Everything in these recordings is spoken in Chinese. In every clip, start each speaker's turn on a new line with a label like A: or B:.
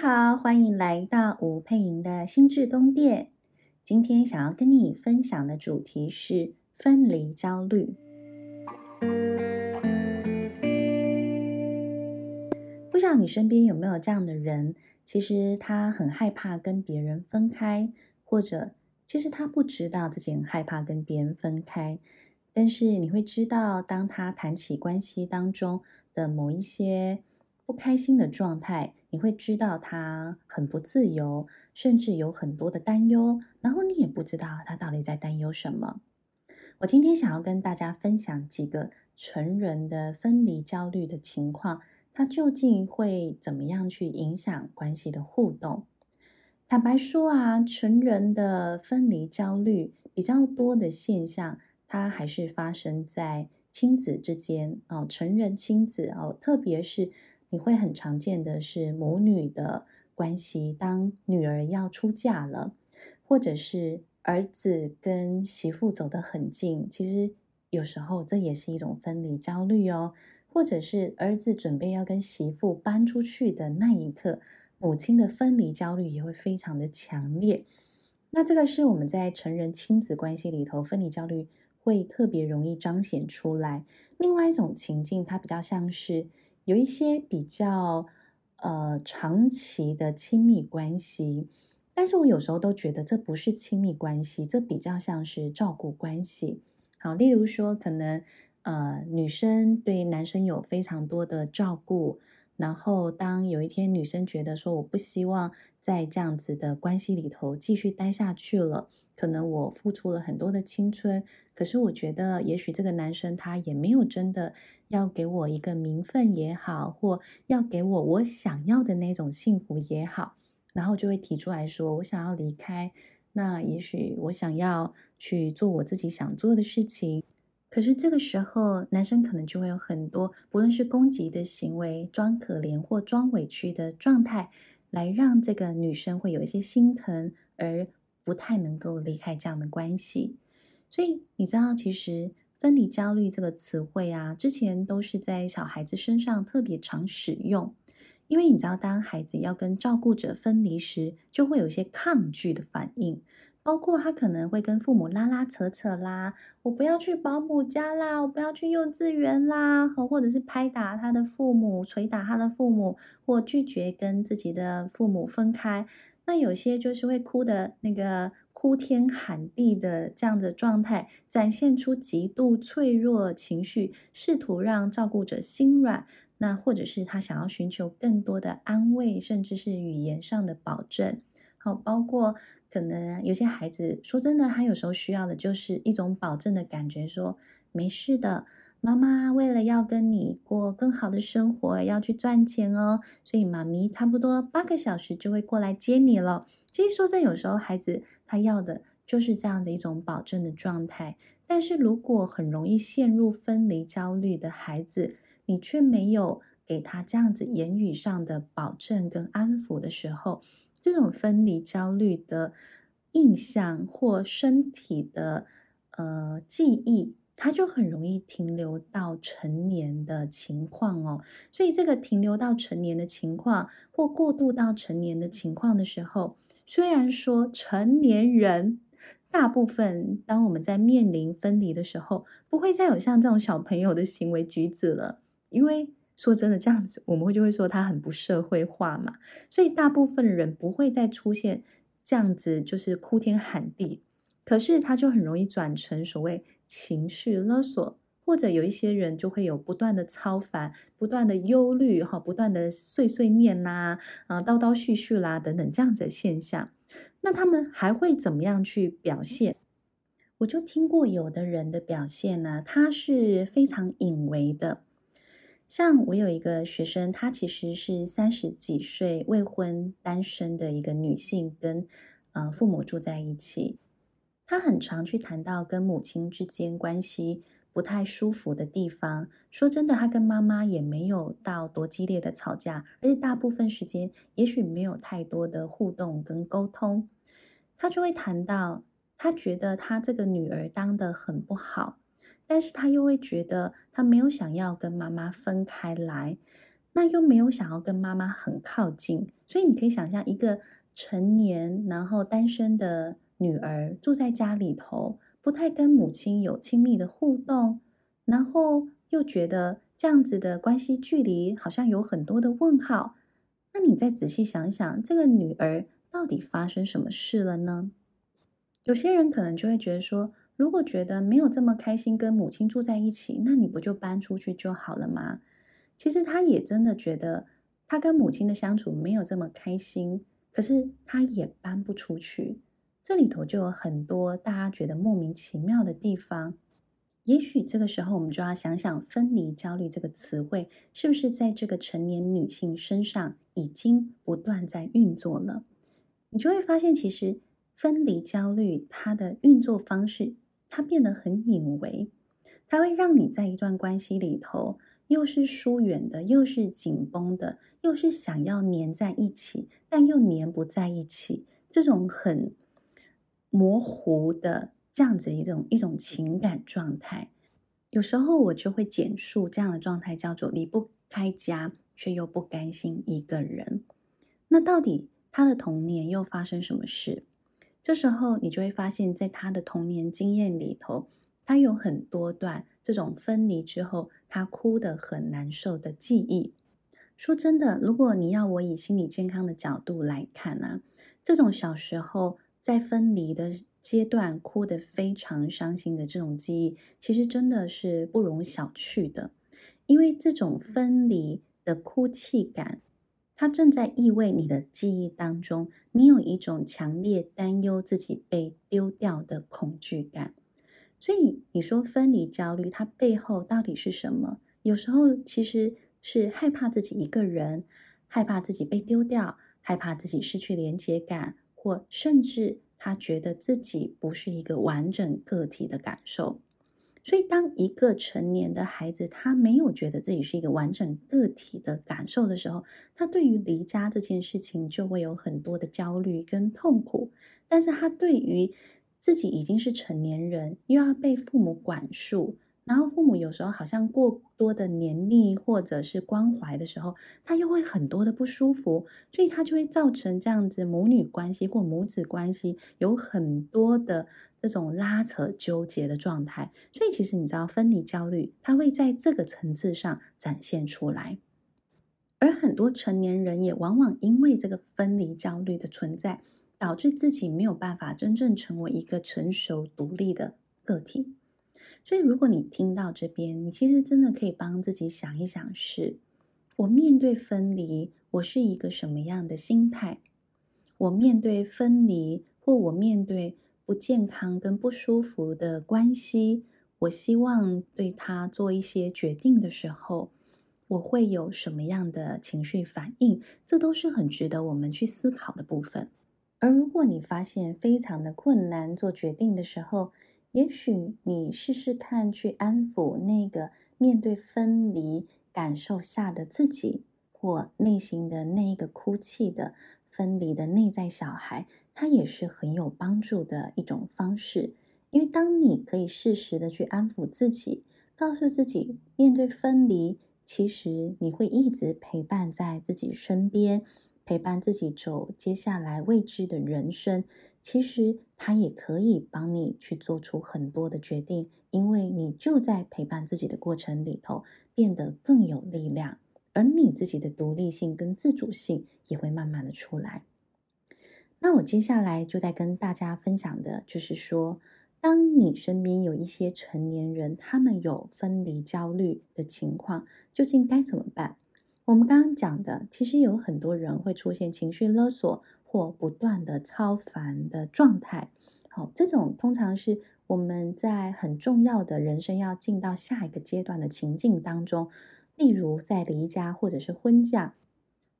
A: 好，欢迎来到吴佩莹的心智宫殿。今天想要跟你分享的主题是分离焦虑。不知道你身边有没有这样的人？其实他很害怕跟别人分开，或者其实他不知道自己很害怕跟别人分开。但是你会知道，当他谈起关系当中的某一些不开心的状态，你会知道他很不自由，甚至有很多的担忧，然后你也不知道他到底在担忧什么。我今天想要跟大家分享几个成人的分离焦虑的情况，它究竟会怎么样去影响关系的互动？坦白说啊，成人的分离焦虑比较多的现象。它还是发生在亲子之间哦，成人亲子哦，特别是你会很常见的是母女的关系，当女儿要出嫁了，或者是儿子跟媳妇走得很近，其实有时候这也是一种分离焦虑哦，或者是儿子准备要跟媳妇搬出去的那一刻，母亲的分离焦虑也会非常的强烈。那这个是我们在成人亲子关系里头分离焦虑。会特别容易彰显出来。另外一种情境，它比较像是有一些比较呃长期的亲密关系，但是我有时候都觉得这不是亲密关系，这比较像是照顾关系。好，例如说，可能呃女生对男生有非常多的照顾，然后当有一天女生觉得说我不希望在这样子的关系里头继续待下去了。可能我付出了很多的青春，可是我觉得，也许这个男生他也没有真的要给我一个名分也好，或要给我我想要的那种幸福也好，然后就会提出来说，我想要离开。那也许我想要去做我自己想做的事情，可是这个时候，男生可能就会有很多，不论是攻击的行为、装可怜或装委屈的状态，来让这个女生会有一些心疼而。不太能够离开这样的关系，所以你知道，其实分离焦虑这个词汇啊，之前都是在小孩子身上特别常使用，因为你知道，当孩子要跟照顾者分离时，就会有一些抗拒的反应，包括他可能会跟父母拉拉扯扯啦，我不要去保姆家啦，我不要去幼稚园啦，或者是拍打他的父母，捶打他的父母，或拒绝跟自己的父母分开。那有些就是会哭的那个哭天喊地的这样的状态，展现出极度脆弱情绪，试图让照顾者心软。那或者是他想要寻求更多的安慰，甚至是语言上的保证。好，包括可能有些孩子说真的，他有时候需要的就是一种保证的感觉，说没事的。妈妈为了要跟你过更好的生活，要去赚钱哦，所以妈咪差不多八个小时就会过来接你了。其实说真，有时候孩子他要的就是这样的一种保证的状态。但是如果很容易陷入分离焦虑的孩子，你却没有给他这样子言语上的保证跟安抚的时候，这种分离焦虑的印象或身体的呃记忆。他就很容易停留到成年的情况哦，所以这个停留到成年的情况，或过渡到成年的情况的时候，虽然说成年人大部分，当我们在面临分离的时候，不会再有像这种小朋友的行为举止了，因为说真的，这样子我们会就会说他很不社会化嘛，所以大部分人不会再出现这样子，就是哭天喊地，可是他就很容易转成所谓。情绪勒索，或者有一些人就会有不断的操烦、不断的忧虑、哈、不断的碎碎念啦、啊叨叨絮絮啦等等这样子的现象。那他们还会怎么样去表现？我就听过有的人的表现呢，他是非常隐微的。像我有一个学生，她其实是三十几岁未婚单身的一个女性，跟呃父母住在一起。他很常去谈到跟母亲之间关系不太舒服的地方。说真的，他跟妈妈也没有到多激烈的吵架，而且大部分时间也许没有太多的互动跟沟通。他就会谈到，他觉得他这个女儿当得很不好，但是他又会觉得他没有想要跟妈妈分开来。那又没有想要跟妈妈很靠近，所以你可以想象一个成年然后单身的女儿住在家里头，不太跟母亲有亲密的互动，然后又觉得这样子的关系距离好像有很多的问号。那你再仔细想想，这个女儿到底发生什么事了呢？有些人可能就会觉得说，如果觉得没有这么开心跟母亲住在一起，那你不就搬出去就好了吗？其实他也真的觉得他跟母亲的相处没有这么开心，可是他也搬不出去。这里头就有很多大家觉得莫名其妙的地方。也许这个时候我们就要想想“分离焦虑”这个词汇是不是在这个成年女性身上已经不断在运作了？你就会发现，其实分离焦虑它的运作方式。它变得很隐微，它会让你在一段关系里头，又是疏远的，又是紧绷的，又是想要黏在一起，但又黏不在一起，这种很模糊的这样子一种一种情感状态。有时候我就会简述这样的状态叫做离不开家，却又不甘心一个人。那到底他的童年又发生什么事？这时候，你就会发现，在他的童年经验里头，他有很多段这种分离之后，他哭得很难受的记忆。说真的，如果你要我以心理健康的角度来看啊，这种小时候在分离的阶段哭得非常伤心的这种记忆，其实真的是不容小觑的，因为这种分离的哭泣感。它正在意味你的记忆当中，你有一种强烈担忧自己被丢掉的恐惧感。所以你说分离焦虑，它背后到底是什么？有时候其实是害怕自己一个人，害怕自己被丢掉，害怕自己失去连接感，或甚至他觉得自己不是一个完整个体的感受。所以，当一个成年的孩子他没有觉得自己是一个完整个体的感受的时候，他对于离家这件事情就会有很多的焦虑跟痛苦。但是他对于自己已经是成年人，又要被父母管束。然后父母有时候好像过多的黏腻或者是关怀的时候，他又会很多的不舒服，所以他就会造成这样子母女关系或母子关系有很多的这种拉扯纠结的状态。所以其实你知道，分离焦虑它会在这个层次上展现出来，而很多成年人也往往因为这个分离焦虑的存在，导致自己没有办法真正成为一个成熟独立的个体。所以，如果你听到这边，你其实真的可以帮自己想一想是：我面对分离，我是一个什么样的心态？我面对分离，或我面对不健康跟不舒服的关系，我希望对他做一些决定的时候，我会有什么样的情绪反应？这都是很值得我们去思考的部分。而如果你发现非常的困难做决定的时候，也许你试试看去安抚那个面对分离感受下的自己，或内心的那一个哭泣的分离的内在小孩，他也是很有帮助的一种方式。因为当你可以适时的去安抚自己，告诉自己面对分离，其实你会一直陪伴在自己身边。陪伴自己走接下来未知的人生，其实他也可以帮你去做出很多的决定，因为你就在陪伴自己的过程里头变得更有力量，而你自己的独立性跟自主性也会慢慢的出来。那我接下来就在跟大家分享的就是说，当你身边有一些成年人，他们有分离焦虑的情况，究竟该怎么办？我们刚刚讲的，其实有很多人会出现情绪勒索或不断的超凡的状态。好，这种通常是我们在很重要的人生要进到下一个阶段的情境当中，例如在离家或者是婚嫁，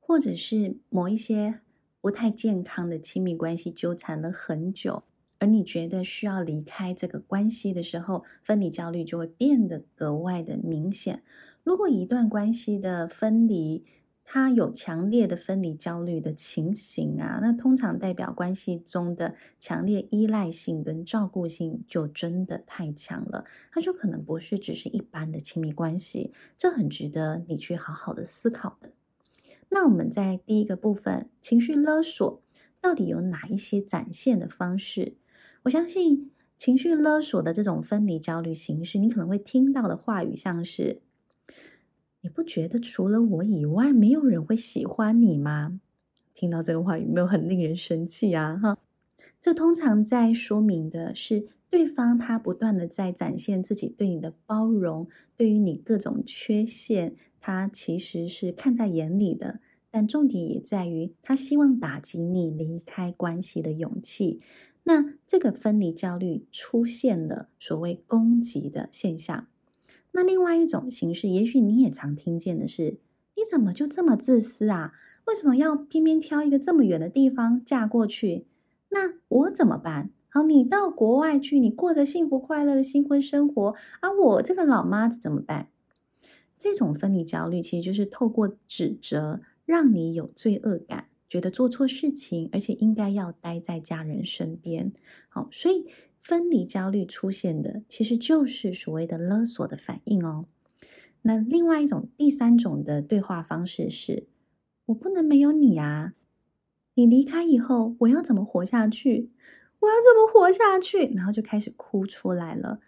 A: 或者是某一些不太健康的亲密关系纠缠了很久，而你觉得需要离开这个关系的时候，分离焦虑就会变得格外的明显。如果一段关系的分离他有强烈的分离焦虑的情形啊，那通常代表关系中的强烈依赖性跟照顾性就真的太强了，他就可能不是只是一般的亲密关系，这很值得你去好好的思考的。那我们在第一个部分，情绪勒索到底有哪一些展现的方式？我相信情绪勒索的这种分离焦虑形式，你可能会听到的话语像是。你不觉得除了我以外，没有人会喜欢你吗？听到这个话有没有很令人生气啊？哈，这通常在说明的是对方他不断的在展现自己对你的包容，对于你各种缺陷，他其实是看在眼里的。但重点也在于他希望打击你离开关系的勇气。那这个分离焦虑出现了所谓攻击的现象。那另外一种形式，也许你也常听见的是：你怎么就这么自私啊？为什么要偏偏挑一个这么远的地方嫁过去？那我怎么办？好，你到国外去，你过着幸福快乐的新婚生活，而、我这个老妈子怎么办？这种分离焦虑其实就是透过指责，让你有罪恶感，觉得做错事情，而且应该要待在家人身边。好，所以。分离焦虑出现的，其实就是所谓的勒索的反应哦。那另外一种、第三种的对话方式是：我不能没有你啊！你离开以后，我要怎么活下去？我要怎么活下去？然后就开始哭出来了。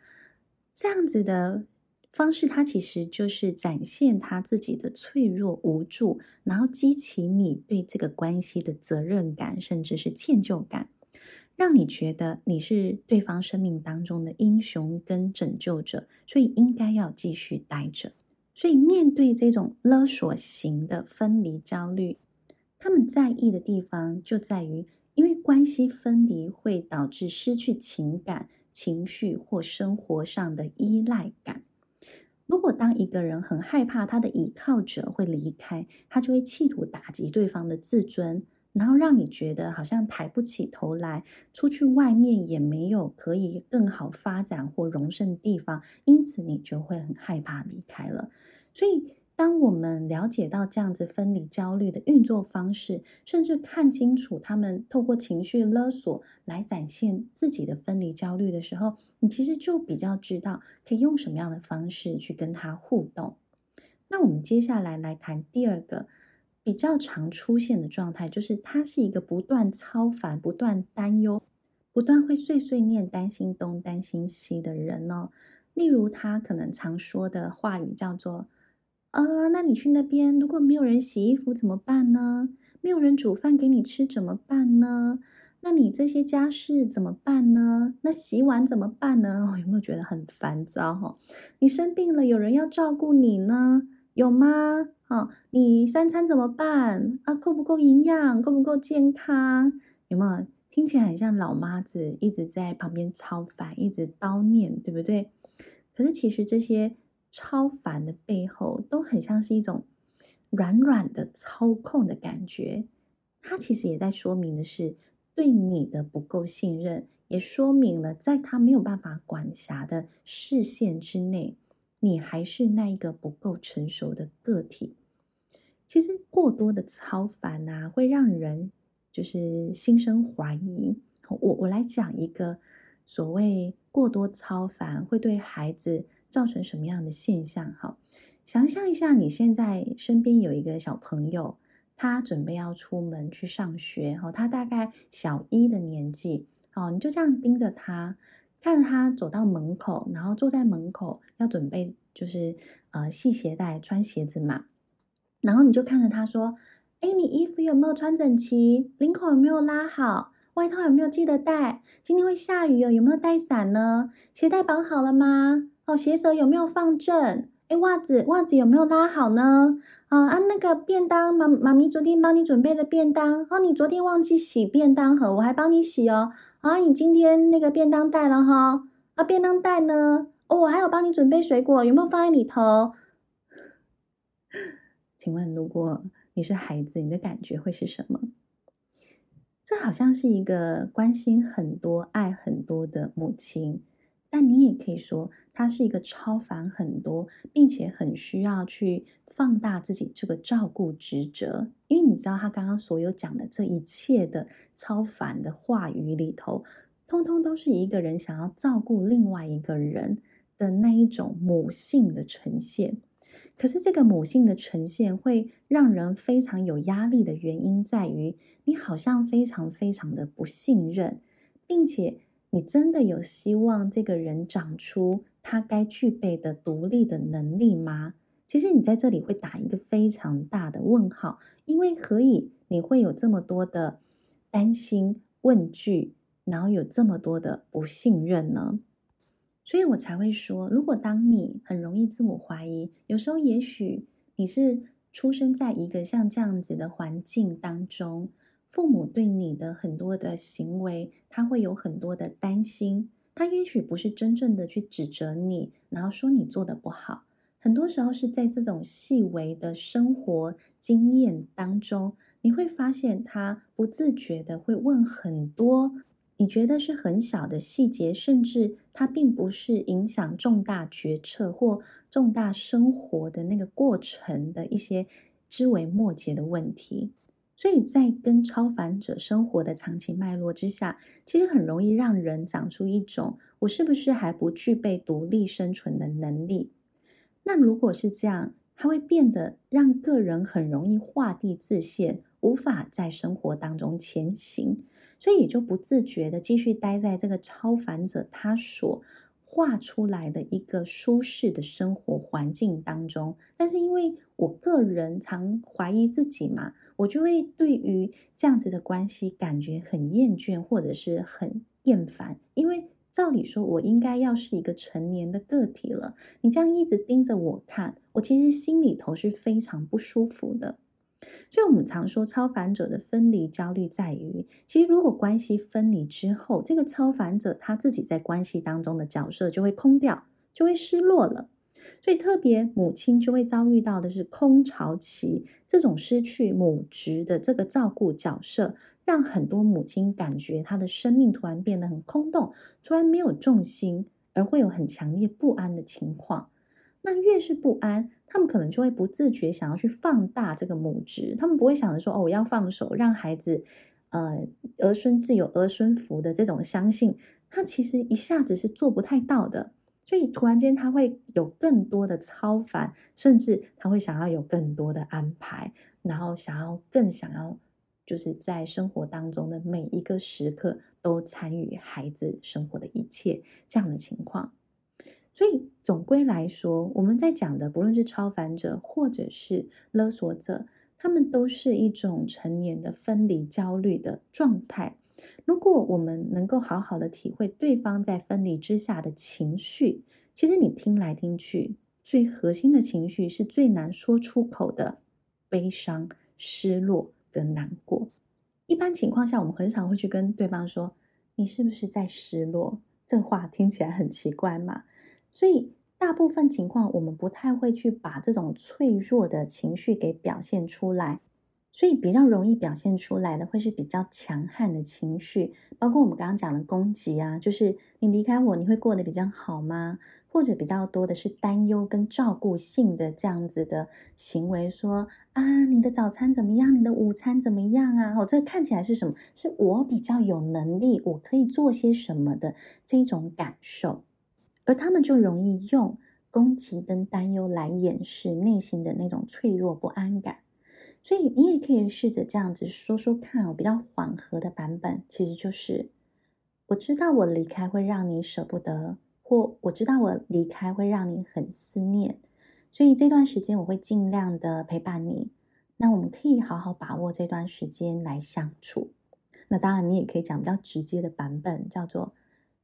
A: 这样子的方式，它其实就是展现他自己的脆弱无助，然后激起你对这个关系的责任感，甚至是歉疚感。让你觉得你是对方生命当中的英雄跟拯救者，所以应该要继续待着。所以面对这种勒索型的分离焦虑，他们在意的地方就在于，因为关系分离会导致失去情感、情绪或生活上的依赖感。如果当一个人很害怕他的依靠者会离开，他就会企图打击对方的自尊。然后让你觉得好像抬不起头来，出去外面也没有可以更好发展或容身的地方，因此你就会很害怕离开了。所以，当我们了解到这样子分离焦虑的运作方式，甚至看清楚他们透过情绪勒索来展现自己的分离焦虑的时候，你其实就比较知道可以用什么样的方式去跟他互动。那我们接下来来谈第二个。比较常出现的状态，就是他是一个不断操烦、不断担忧、不断会碎碎念、担心东担心西的人哦。例如，他可能常说的话语叫做：“呃，那你去那边，如果没有人洗衣服怎么办呢？没有人煮饭给你吃怎么办呢？那你这些家事怎么办呢？那洗碗怎么办呢？哦，有没有觉得很烦躁？哈，你生病了，有人要照顾你呢？有吗？”哦，你三餐怎么办啊？够不够营养？够不够健康？有没有听起来很像老妈子一直在旁边超烦，一直叨念，对不对？可是其实这些超烦的背后，都很像是一种软软的操控的感觉。它其实也在说明的是对你的不够信任，也说明了在他没有办法管辖的视线之内。你还是那一个不够成熟的个体。其实过多的操烦啊，会让人就是心生怀疑。我我来讲一个所谓过多操烦会对孩子造成什么样的现象？哈，想象一下，你现在身边有一个小朋友，他准备要出门去上学，哈，他大概小一的年纪，哦，你就这样盯着他。看着他走到门口，然后坐在门口要准备就是呃系鞋带穿鞋子嘛，然后你就看着他说：“哎，你衣服有没有穿整齐？领口有没有拉好？外套有没有记得带？今天会下雨哦，有没有带伞呢？鞋带绑好了吗？哦，鞋舌有没有放正？哎，袜子袜子有没有拉好呢？啊啊，那个便当妈妈咪昨天帮你准备的便当，哦，你昨天忘记洗便当盒，我还帮你洗哦。”啊，你今天那个便当带了哈？啊，便当袋呢？哦，我还有帮你准备水果，有没有放在里头？请问，如果你是孩子，你的感觉会是什么？这好像是一个关心很多、爱很多的母亲，但你也可以说他是一个超凡很多，并且很需要去放大自己这个照顾职责。因为你知道，他刚刚所有讲的这一切的超凡的话语里头，通通都是一个人想要照顾另外一个人的那一种母性的呈现。可是，这个母性的呈现会让人非常有压力的原因在于，你好像非常非常的不信任，并且你真的有希望这个人长出他该具备的独立的能力吗？其实你在这里会打一个非常大的问号，因为何以你会有这么多的担心、问句，然后有这么多的不信任呢？所以我才会说，如果当你很容易自我怀疑，有时候也许你是出生在一个像这样子的环境当中，父母对你的很多的行为，他会有很多的担心，他也许不是真正的去指责你，然后说你做的不好，很多时候是在这种细微的生活经验当中，你会发现他不自觉的会问很多。你觉得是很小的细节，甚至它并不是影响重大决策或重大生活的那个过程的一些枝微末节的问题。所以在跟超凡者生活的长期脉络之下，其实很容易让人长出一种“我是不是还不具备独立生存的能力？”那如果是这样，它会变得让个人很容易画地自限，无法在生活当中前行。所以也就不自觉的继续待在这个超凡者他所画出来的一个舒适的生活环境当中。但是因为我个人常怀疑自己嘛，我就会对于这样子的关系感觉很厌倦或者是很厌烦。因为照理说，我应该要是一个成年的个体了，你这样一直盯着我看，我其实心里头是非常不舒服的。所以，我们常说超凡者的分离焦虑在于，其实如果关系分离之后，这个超凡者他自己在关系当中的角色就会空掉，就会失落了。所以，特别母亲就会遭遇到的是空巢期，这种失去母职的这个照顾角色，让很多母亲感觉她的生命突然变得很空洞，突然没有重心，而会有很强烈不安的情况。那越是不安，他们可能就会不自觉想要去放大这个母职，他们不会想着说：“哦，我要放手，让孩子，呃，儿孙自有儿孙福的这种相信，他其实一下子是做不太到的。所以突然间他会有更多的超凡，甚至他会想要有更多的安排，然后想要更想要，就是在生活当中的每一个时刻都参与孩子生活的一切这样的情况。”所以总归来说，我们在讲的，不论是超凡者或者是勒索者，他们都是一种成年的分离焦虑的状态。如果我们能够好好的体会对方在分离之下的情绪，其实你听来听去，最核心的情绪是最难说出口的悲伤、失落跟难过。一般情况下，我们很少会去跟对方说：“你是不是在失落？”这话听起来很奇怪嘛。所以，大部分情况，我们不太会去把这种脆弱的情绪给表现出来。所以，比较容易表现出来的，会是比较强悍的情绪，包括我们刚刚讲的攻击啊，就是你离开我，你会过得比较好吗？或者比较多的是担忧跟照顾性的这样子的行为，说啊，你的早餐怎么样？你的午餐怎么样啊？哦，这看起来是什么？是我比较有能力，我可以做些什么的这种感受。而他们就容易用攻击跟担忧来掩饰内心的那种脆弱不安感，所以你也可以试着这样子说说看，我比较缓和的版本，其实就是我知道我离开会让你舍不得，或我知道我离开会让你很思念，所以这段时间我会尽量的陪伴你。那我们可以好好把握这段时间来相处。那当然，你也可以讲比较直接的版本，叫做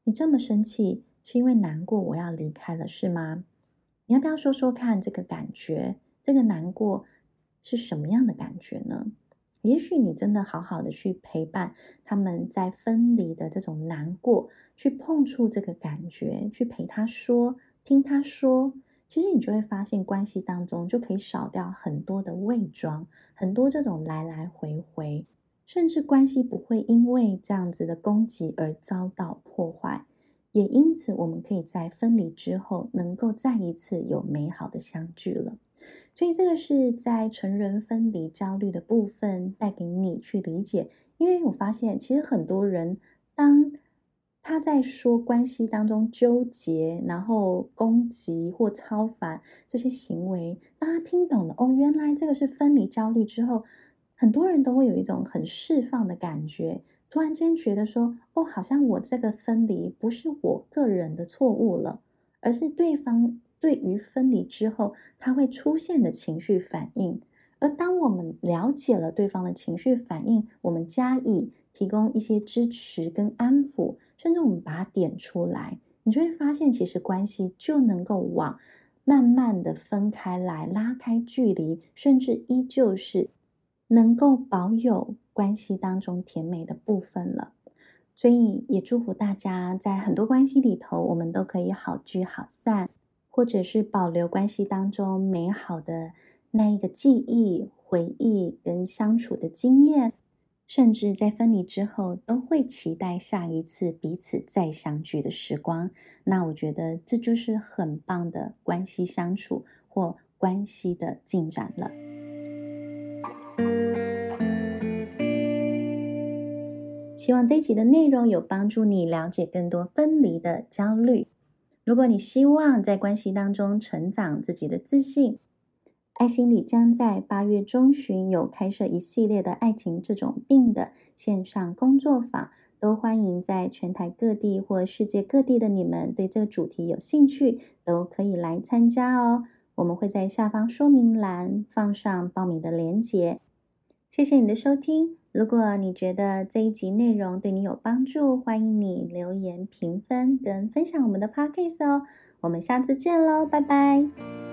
A: 你这么生气。是因为难过我要离开了，是吗？你要不要说说看这个感觉？这个难过是什么样的感觉呢？也许你真的好好的去陪伴他们在分离的这种难过，去碰触这个感觉，去陪他说，听他说，其实你就会发现关系当中就可以少掉很多的伪装，很多这种来来回回，甚至关系不会因为这样子的攻击而遭到破坏。也因此我们可以在分离之后能够再一次有美好的相聚了。所以这个是在成人分离焦虑的部分带给你去理解，因为我发现其实很多人当他在说关系当中纠结，然后攻击或超凡这些行为，当他听懂了哦，原来这个是分离焦虑之后，很多人都会有一种很释放的感觉，突然间觉得说哦，好像我这个分离不是我个人的错误了，而是对方。对于分离之后，他会出现的情绪反应，而当我们了解了对方的情绪反应，我们加以提供一些支持跟安抚，甚至我们把它点出来，你就会发现，其实关系就能够往慢慢的分开来，拉开距离，甚至依旧是能够保有关系当中甜美的部分了。所以，也祝福大家在很多关系里头，我们都可以好聚好散。或者是保留关系当中美好的那一个记忆、回忆跟相处的经验，甚至在分离之后都会期待下一次彼此再相聚的时光。那我觉得这就是很棒的关系相处或关系的进展了。希望这一集的内容有帮助你了解更多分离的焦虑。如果你希望在关系当中成长自己的自信，爱心理将在八月中旬有开设一系列的爱情这种病的线上工作坊，都欢迎在全台各地或世界各地的你们对这个主题有兴趣，都可以来参加哦。我们会在下方说明栏放上报名的链接。谢谢你的收听。如果你觉得这一集内容对你有帮助，欢迎你留言评分跟分享我们的 podcast 哦。我们下次见喽，拜拜。